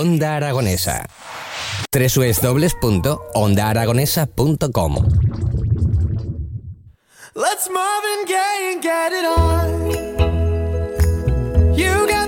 Onda Aragonesa. www.ondaaragonesa.com Let's Marvin Gaye and get it on. You got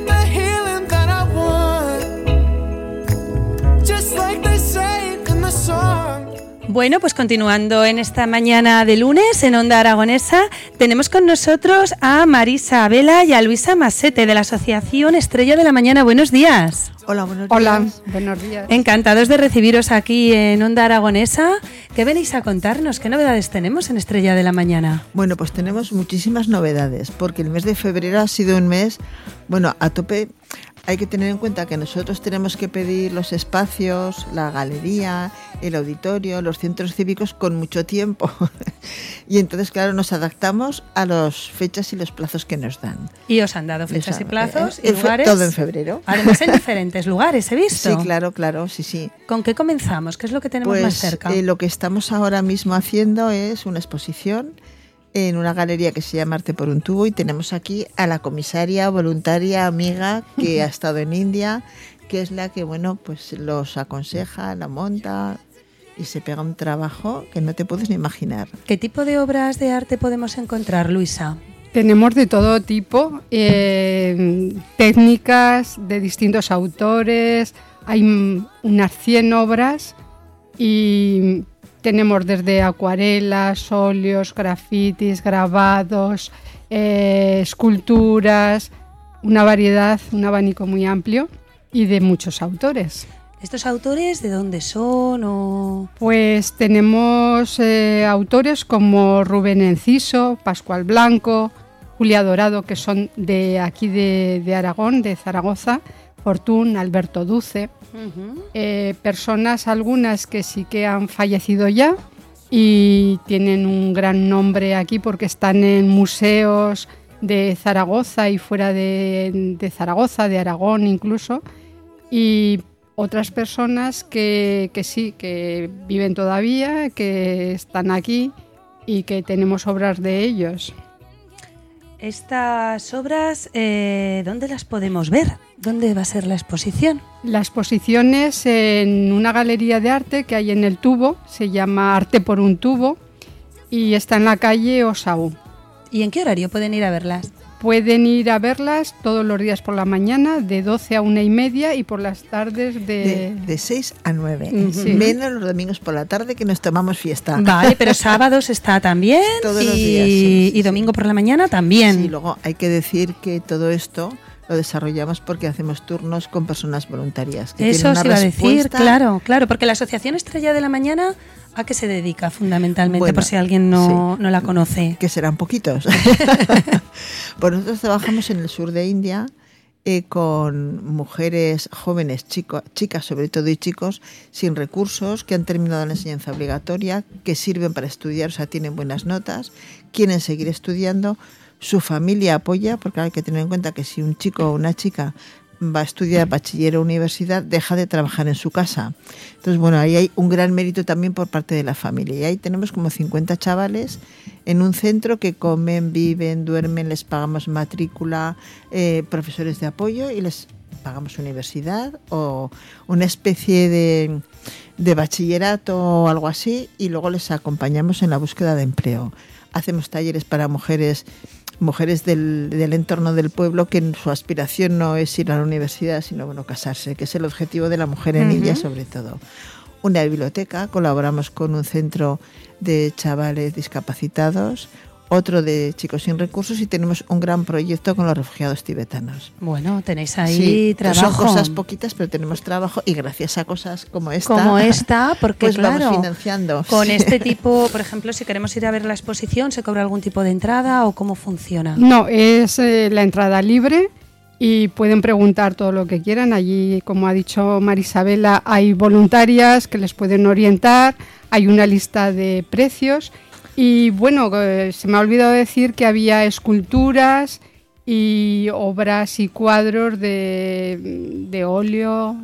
Bueno, pues continuando en esta mañana de lunes en Onda Aragonesa, tenemos con nosotros a Marisa Vela y a Luisa Masete de la Asociación Estrella de la Mañana. Buenos días. Hola, buenos Hola, días. buenos días. Encantados de recibiros aquí en Onda Aragonesa. ¿Qué venís a contarnos? ¿Qué novedades tenemos en Estrella de la Mañana? Bueno, pues tenemos muchísimas novedades, porque el mes de febrero ha sido un mes, bueno, a tope. Hay que tener en cuenta que nosotros tenemos que pedir los espacios, la galería, el auditorio, los centros cívicos con mucho tiempo. y entonces, claro, nos adaptamos a las fechas y los plazos que nos dan. Y os han dado fechas y plazos eh, y lugares. Todo en febrero. Además en diferentes lugares, he visto. Sí, claro, claro, sí, sí. ¿Con qué comenzamos? ¿Qué es lo que tenemos Pues más cerca? eh, lo que estamos ahora mismo haciendo es una exposición en una galería que se llama Arte por un tubo y tenemos aquí a la comisaria voluntaria amiga que ha estado en India, que es la que bueno pues los aconseja, la monta y se pega un trabajo que no te puedes ni imaginar. ¿Qué tipo de obras de arte podemos encontrar, Luisa? Tenemos de todo tipo, eh, técnicas de distintos autores, hay unas 100 obras y tenemos desde acuarelas, óleos, grafitis, grabados, eh, esculturas, una variedad, un abanico muy amplio y de muchos autores. ¿Estos autores de dónde son? O... Pues tenemos eh, autores como Rubén Enciso, Pascual Blanco, Julia Dorado, que son de aquí de, de Aragón, de Zaragoza, Fortún, Alberto Duce, eh, personas algunas que sí que han fallecido ya y tienen un gran nombre aquí porque están en museos de Zaragoza y fuera de, de Zaragoza, de Aragón incluso, y otras personas que, que sí, que viven todavía, que están aquí y que tenemos obras de ellos. Estas obras, eh, ¿dónde las podemos ver? ¿Dónde va a ser la exposición? La exposición es en una galería de arte que hay en el tubo, se llama Arte por un tubo y está en la calle Osaú. ¿Y en qué horario pueden ir a verlas? Pueden ir a verlas todos los días por la mañana, de 12 a una y media, y por las tardes De, de... de 6 a 9, Ujú. menos los domingos por la tarde que nos tomamos fiesta. Vale, pero sábados está también. Todos y, los días, sí, sí, y domingo por la mañana también. Sí, luego hay que decir que todo esto lo desarrollamos porque hacemos turnos con personas voluntarias. Que Eso una iba a decir, respuesta- claro, claro, porque la Asociación Estrella de la Mañana, ¿a qué se dedica fundamentalmente? Bueno, por si alguien no, sí. no la conoce. Que serán poquitos. pues nosotros trabajamos en el sur de India eh, con mujeres jóvenes, chico- chicas sobre todo y chicos, sin recursos, que han terminado la enseñanza obligatoria, que sirven para estudiar, o sea, tienen buenas notas, quieren seguir estudiando, su familia apoya, porque hay que tener en cuenta que si un chico o una chica va a estudiar bachiller o universidad, deja de trabajar en su casa. Entonces, bueno, ahí hay un gran mérito también por parte de la familia. Y ahí tenemos como 50 chavales en un centro que comen, viven, duermen, les pagamos matrícula, eh, profesores de apoyo y les pagamos universidad o una especie de, de bachillerato o algo así y luego les acompañamos en la búsqueda de empleo. Hacemos talleres para mujeres mujeres del, del entorno del pueblo que su aspiración no es ir a la universidad, sino bueno, casarse, que es el objetivo de la mujer en. India sobre todo. Una biblioteca, colaboramos con un centro de chavales discapacitados otro de chicos sin recursos y tenemos un gran proyecto con los refugiados tibetanos. Bueno, tenéis ahí Sí, trabajo. Son cosas poquitas, pero tenemos trabajo y gracias a cosas como esta, como esta, porque pues claro, vamos financiando. con Sí. este tipo, por ejemplo, si queremos ir a ver la exposición, ¿se cobra algún tipo de entrada o cómo funciona? No, es eh, la entrada libre y pueden preguntar todo lo que quieran. Allí, como ha dicho Marisabela, hay voluntarias que les pueden orientar, hay una lista de precios y bueno, eh, se me ha olvidado decir que había esculturas y obras y cuadros de, de óleo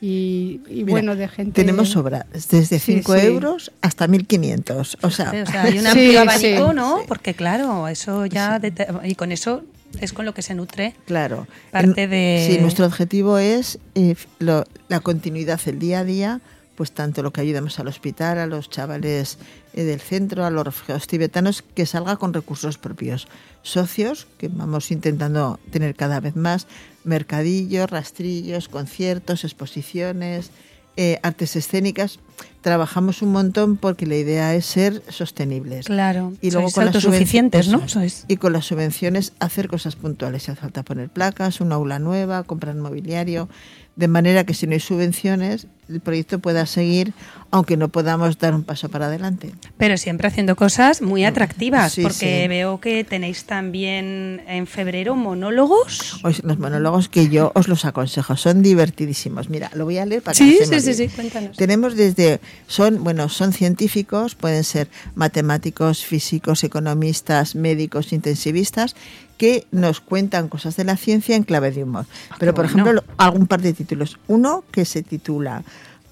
y, y Mira, bueno, de gente... Tenemos obras desde Sí, 5 sí. euros hasta 1.500. O sea, Sí, o sea, hay un Sí, amplio abanico, sí, ¿no? sí. Porque claro, eso ya y con eso es con lo que se nutre. Claro. Parte En- de- Sí, nuestro objetivo es eh, lo- la continuidad, el día a día, pues tanto lo que ayudamos al hospital, a los chavales eh, del centro, a los refugiados tibetanos, que salga con recursos propios. Socios, que vamos intentando tener cada vez más, mercadillos, rastrillos, conciertos, exposiciones, eh, artes escénicas. Trabajamos un montón porque la idea es ser sostenibles. Claro. Y luego Sois con las autosuficientes, ¿no? Sois- y con las subvenciones hacer cosas puntuales. Si hace falta poner placas, una aula nueva, comprar mobiliario, de manera que si no hay subvenciones, el proyecto pueda seguir, aunque no podamos dar un paso para adelante. Pero siempre haciendo cosas muy atractivas, Sí, porque sí. veo que tenéis también en febrero monólogos. Los monólogos que yo os los aconsejo, son divertidísimos. Mira, lo voy a leer para que Sí, se sí, sí, sí, cuéntanos. Tenemos desde, son, bueno, son científicos, pueden ser matemáticos, físicos, economistas, médicos, intensivistas, que nos cuentan cosas de la ciencia en clave de humor. Pero, por Ah, bueno. ejemplo, lo- algún par de títulos. Uno que se titula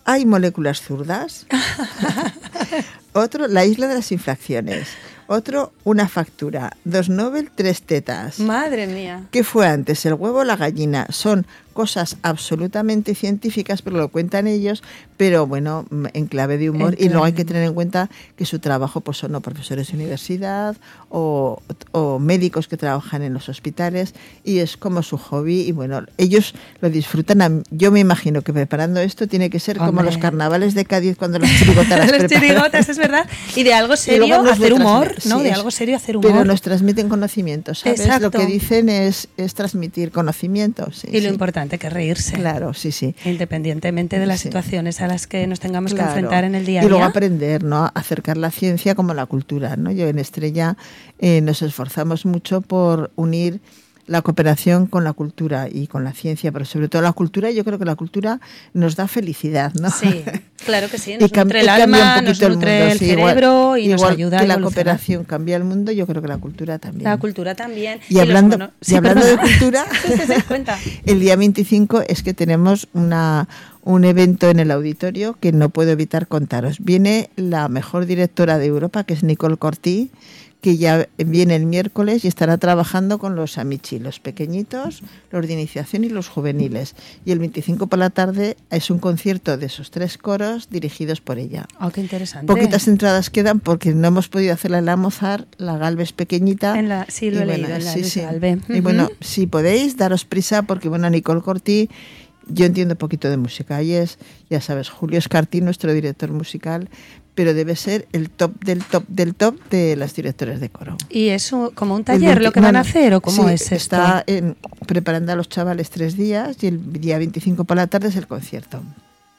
¿Hay moléculas zurdas? Otro, La isla de las infracciones. Otro, Una factura. Dos Nobel, tres tetas. Madre mía. ¿Qué fue antes, el huevo o la gallina? Son cosas absolutamente científicas, pero lo cuentan ellos, pero bueno, mm, en clave de humor. Y luego hay que tener en cuenta que su trabajo pues son o profesores de universidad o, o médicos que trabajan en los hospitales y es como su hobby y bueno, ellos lo disfrutan. Am- Yo me imagino que preparando esto tiene que ser como los carnavales de Cádiz cuando los chirigotas las Los chirigotas, es verdad. Y de algo serio hacer humor. ¿no? Sí, de algo serio hacer humor. Pero nos transmiten conocimiento, ¿sabes? Exacto. Lo que dicen es, es transmitir conocimiento. sí, y lo sí. importante que reírse. Claro, sí, sí. Independientemente de las Sí. situaciones a las que nos tengamos Claro. que enfrentar en el día a y luego día. aprender, ¿no? Acercar la ciencia como la cultura, ¿no? Yo en Estrella eh, nos esforzamos mucho por unir la cooperación con la cultura y con la ciencia, pero sobre todo la cultura, yo creo que la cultura nos da felicidad, ¿no? Sí, claro que sí. Y Nos cam- nutre y el alma, nos el nutre mundo, el sí, igual- cerebro y nos ayuda que a la cooperación cambia el mundo, yo creo que la cultura también. La cultura también. Y hablando, mono- y hablando de cultura, el día 25 es que tenemos una, un evento en el auditorio que no puedo evitar contaros. Viene la mejor directora de Europa, que es Nicole Cortí, que ya viene el miércoles y estará trabajando con los Amici, los pequeñitos, los de iniciación y los juveniles. Y el 25 por la tarde es un concierto de esos tres coros dirigidos por ella. Oh, qué interesante. Poquitas entradas quedan porque no hemos podido hacerla en la Mozart, la Galvez pequeñita. En la- sí, lo he leído, en la Luis Galve. Y bueno, si podéis, daros prisa porque bueno, Nicole Corti, yo entiendo un poquito de música y es, ya sabes, Julio Escartí, nuestro director musical, pero debe ser el top del top del top de las directoras de coro. ¿Y es un- como un taller 20 lo que van a hacer o cómo sí, es esto? Está en- preparando a los chavales tres días y el día 25 por la tarde es el concierto.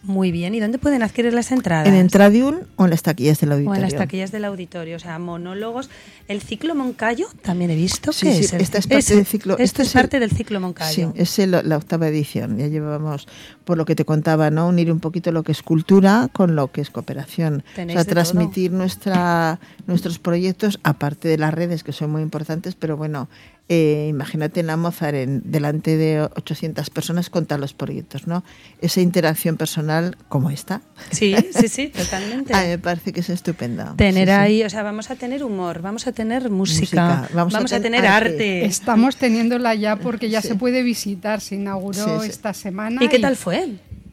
Muy bien. ¿Y dónde pueden adquirir las entradas? En Entradium o en las taquillas del o auditorio. en las taquillas del auditorio, o sea, monólogos. El ciclo Moncayo también he visto que sí, es el- esta es parte del ciclo- Esto este es el- parte del ciclo Moncayo. Sí, es el- la octava edición. Ya llevábamos, por lo que te contaba, ¿no? Unir un poquito lo que es cultura con lo que es cooperación. O sea, transmitir nuestra, nuestros proyectos, aparte de las redes que son muy importantes, pero bueno, eh, imagínate en la Mozart, en, delante de 800 personas, contar los proyectos, ¿no? Esa interacción personal como esta. Sí, sí, sí, totalmente. A mí me parece que es estupendo. Tener Sí, sí. ahí, o sea, vamos a tener humor, vamos a tener música, Música, vamos, vamos a, a ten- tener arte. arte. Estamos teniéndola ya porque ya Sí. se puede visitar, se inauguró Sí, sí. esta semana. ¿Y qué tal fue?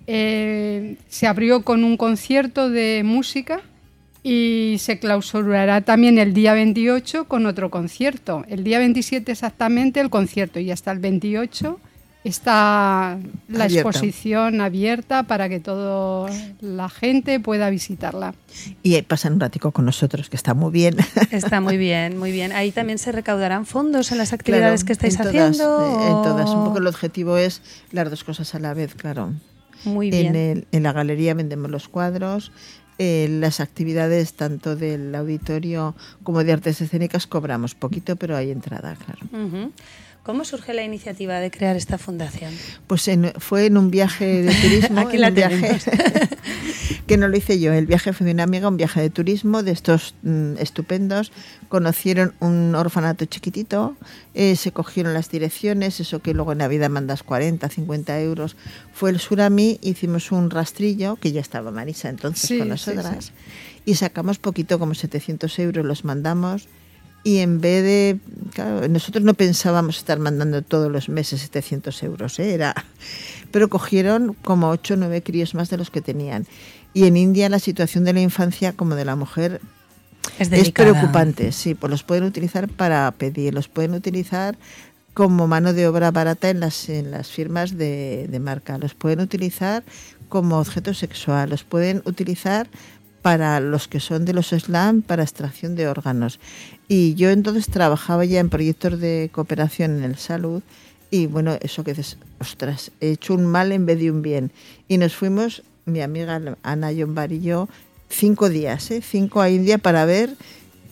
Eh, se abrió con un concierto de música y se clausurará también el día 28 con otro concierto. El día 27 exactamente el concierto y hasta el 28 está la Abierta. exposición abierta para que toda la gente pueda visitarla. Y ahí pasan un ratico con nosotros, que está muy bien. Está muy bien, muy bien. Ahí también se recaudarán fondos en las actividades Claro, que estáis en todas, haciendo. eh, En todas. Un poco el objetivo es las dos cosas a la vez, claro. Muy bien. En, el- en la galería vendemos los cuadros. Eh, las actividades tanto del auditorio como de artes escénicas cobramos poquito, pero hay entrada, claro. ¿Cómo surge la iniciativa de crear esta fundación? Pues en- fue en un viaje de turismo. Aquí la viaje que no lo hice yo. El viaje fue de una amiga, un viaje de turismo de estos mm, estupendos. Conocieron un orfanato chiquitito, eh, se cogieron las direcciones, eso que luego en Navidad mandas 40, 50 euros. Fue el Surami, hicimos un rastrillo, que ya estaba Marisa entonces Sí, con sí, nosotras, y sacamos poquito, como 700 euros, los mandamos. Y en vez de, claro, nosotros no pensábamos estar mandando todos los meses 700 euros, ¿eh? era, pero cogieron como 8 o 9 críos más de los que tenían. Y en India la situación de la infancia como de la mujer Es, es preocupante, sí, pues los pueden utilizar para pedir, los pueden utilizar como mano de obra barata en las, en las firmas de, de marca, los pueden utilizar como objeto sexual, los pueden utilizar para los que son de los slam para extracción de órganos. Y yo entonces trabajaba ya en proyectos de cooperación en el salud y bueno, eso que dices, ostras, he hecho un mal en vez de un bien. Y nos fuimos, mi amiga Ana Yombar y yo, cinco días, ¿eh? cinco a India para ver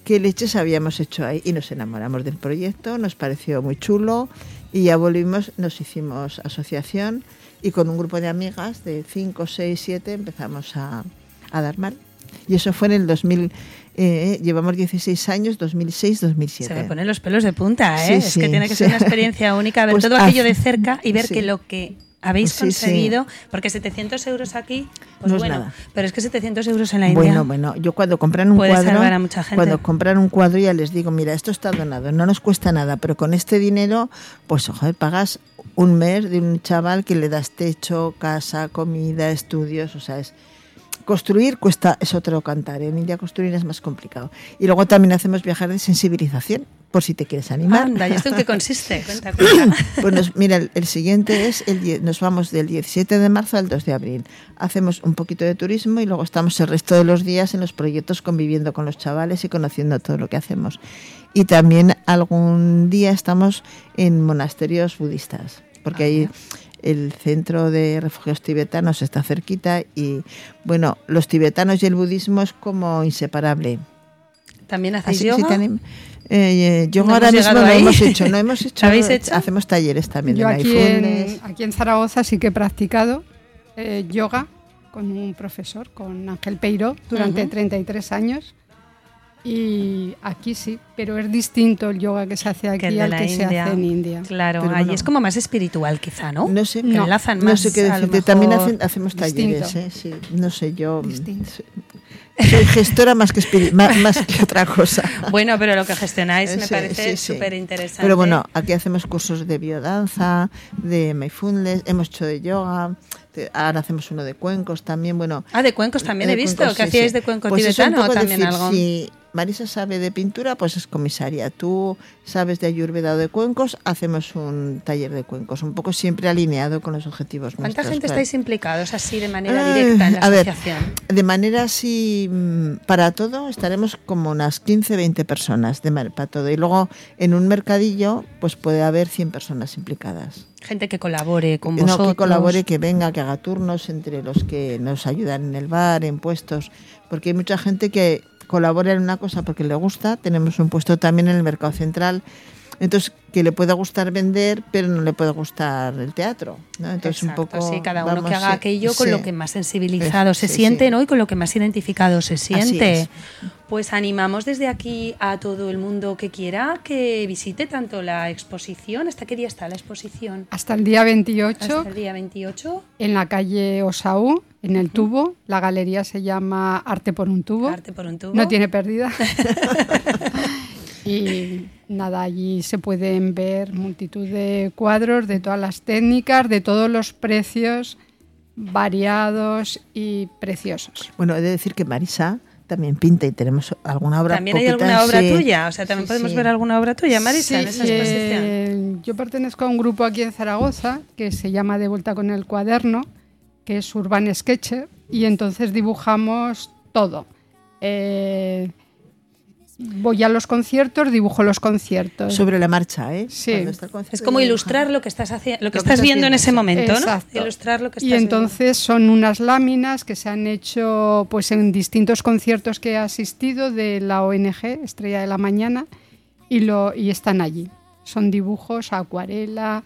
qué leches habíamos hecho ahí. Y nos enamoramos del proyecto, nos pareció muy chulo y ya volvimos, nos hicimos asociación y con un grupo de amigas de cinco, seis, siete empezamos a, a dar mal. Y eso fue en el 2000, eh, llevamos 16 años, 2006, 2007. Se me ponen los pelos de punta, ¿eh? Sí, es que tiene que sí. ser una experiencia única ver Pues todo aquello de cerca y ver que lo que habéis conseguido, porque 700 euros aquí, pues No es bueno, nada. pero es que 700 euros en la India. Bueno, bueno, yo cuando compran un cuadro, a mucha gente. cuando compran un cuadro ya les digo, mira, esto está donado, no nos cuesta nada, pero con este dinero, pues joder, pagas un mes de un chaval que le das techo, casa, comida, estudios, o sea, es construir cuesta es otro cantar, en India construir es más complicado. Y luego también hacemos viajar de sensibilización, por si te quieres animar. Anda, ¿y esto en qué consiste? Cuenta, cuenta. Pues nos- mira, el, el siguiente es, el, nos vamos del 17 de marzo al 2 de abril. Hacemos un poquito de turismo y luego estamos el resto de los días en los proyectos conviviendo con los chavales y conociendo todo lo que hacemos. Y también algún día estamos en monasterios budistas, porque ahí el centro de refugios tibetanos está cerquita y, bueno, los tibetanos y el budismo es como inseparable. ¿También hacéis Así, yoga? eh, eh, No ahora hemos mismo no ahí. hemos hecho, no hemos hecho, ¿Habéis hecho? hacemos talleres también Yo de aquí en, aquí en Zaragoza sí que he practicado eh, yoga con un profesor, con Ángel Peiro, durante Ujú. 33 años. Y aquí sí, pero es distinto el yoga que se hace aquí Que el de al la que se India. hace en India. Claro, Pero allí bueno. es como más espiritual quizá, ¿no? No sé, No. enlazan no más sé qué decirte. También hacen- hacemos talleres, distinto. ¿eh? sí, no sé, yo Distinto. Soy gestora más que, más, más que otra cosa. Bueno, pero lo que gestionáis me Sí, parece sí, sí. súper interesante. Pero bueno, aquí hacemos cursos de biodanza, de mindfulness, hemos hecho de yoga, ahora hacemos uno de cuencos también, bueno. Ah, de cuencos también he visto. cuencos, ¿Qué sí, hacíais de cuenco Pues tibetano o también decir, algo? Si Marisa sabe de pintura, pues es comisaria. Tú sabes de ayurveda o de cuencos, hacemos un taller de cuencos, un poco siempre alineado con los objetivos ¿Cuánta nuestros, gente claro. estáis implicados así de manera directa en la a ver, asociación? De manera así, mm, para todo, estaremos como unas 15, 20 personas de para todo. Y luego en un mercadillo, pues puede haber 100 personas implicadas. Gente que colabore con No, vosotros. que colabore, que venga, que haga turnos entre los que nos ayudan en el bar, en puestos. Porque hay mucha gente que colabora en una cosa porque le gusta. Tenemos un puesto también en el mercado central. Entonces, que le pueda gustar vender, pero no le puede gustar el teatro. ¿no? Entonces, Exacto, un poco. sí, cada uno vamos, que haga sí, aquello con sí. lo que más sensibilizado se Sí, siente, sí. ¿no? Y con lo que más identificado se siente. es. Pues animamos desde aquí a todo el mundo que quiera que visite tanto la exposición. ¿Hasta qué día está la exposición? Hasta el día 28, Hasta el día 28. en la calle Osaú, en el tubo. La galería se llama Arte por un tubo. Arte por un tubo. No tiene pérdida. y nada, allí se pueden ver multitud de cuadros de todas las técnicas, de todos los precios variados y preciosos. Bueno, he de decir que Marisa también pinta y tenemos alguna obra. También hay alguna obra sí. tuya, o sea, también Sí, podemos sí. ver alguna obra tuya, Marisa, en esa Sí, exposición. eh, yo pertenezco a un grupo aquí en Zaragoza que se llama De Vuelta con el Cuaderno, que es Urban Sketcher, y entonces dibujamos todo. Eh, voy a los conciertos, dibujo los conciertos. Sobre la marcha, ¿eh? Sí. Está Es como ilustrar lo que estás haciendo, lo que Lo que estás estás viendo en ese momento, ¿no? Ilustrar lo que estás Y viendo. entonces son unas láminas que se han hecho pues en distintos conciertos que he asistido de la ONG Estrella de la Mañana y, lo, y están allí. Son dibujos a acuarela,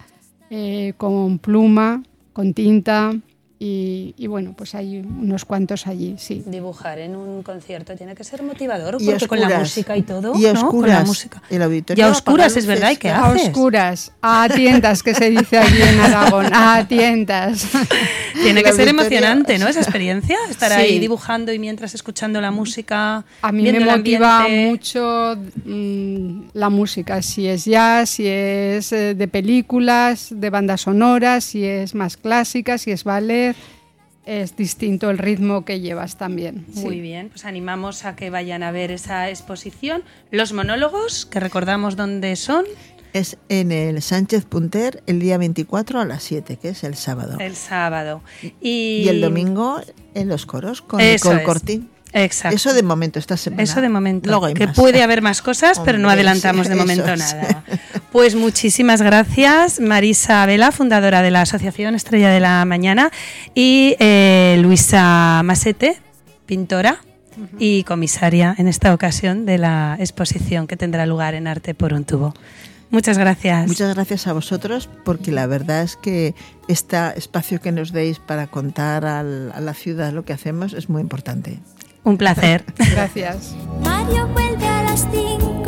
eh, con pluma, con tinta y, y bueno, pues hay unos cuantos allí, sí. Dibujar en un concierto tiene que ser motivador, Y porque con la oscuras. música y todo, Y a ¿no? Con oscuras. la música. El auditorio Y a oscuras, es verdad, ¿y qué claro. A haces? oscuras, a tientas, que se dice aquí en Aragón, a tientas. Tiene que ser emocionante, ¿no? Esa experiencia, estar Sí. ahí dibujando y mientras escuchando la música, A mí me motiva mucho mm, la música, si es jazz, si es eh, de películas, de bandas sonoras, si es más clásica, si es ballet, es distinto el ritmo que llevas también. Muy sí. bien, pues animamos a que vayan a ver esa exposición. Los monólogos, que recordamos dónde son, Es en el Sánchez Punter el día 24 a las 7, que es el sábado. el sábado. Y, Y el domingo en los coros con Eso Nicole es. Cortín. Exacto. Eso de momento, esta semana. Eso de momento. Luego hay que más. puede haber más cosas, pero no adelantamos sí, de momento es. nada. Pues muchísimas gracias, Marisa Vela, fundadora de la Asociación Estrella de la Mañana, y eh, Luisa Masete, pintora y comisaria en esta ocasión de la exposición que tendrá lugar en Arte por un tubo. Muchas gracias. Muchas gracias a vosotros porque la verdad es que este espacio que nos deis para contar al- a la ciudad lo que hacemos es muy importante. Un placer. Gracias. Mario vuelve a las 5 menos 10.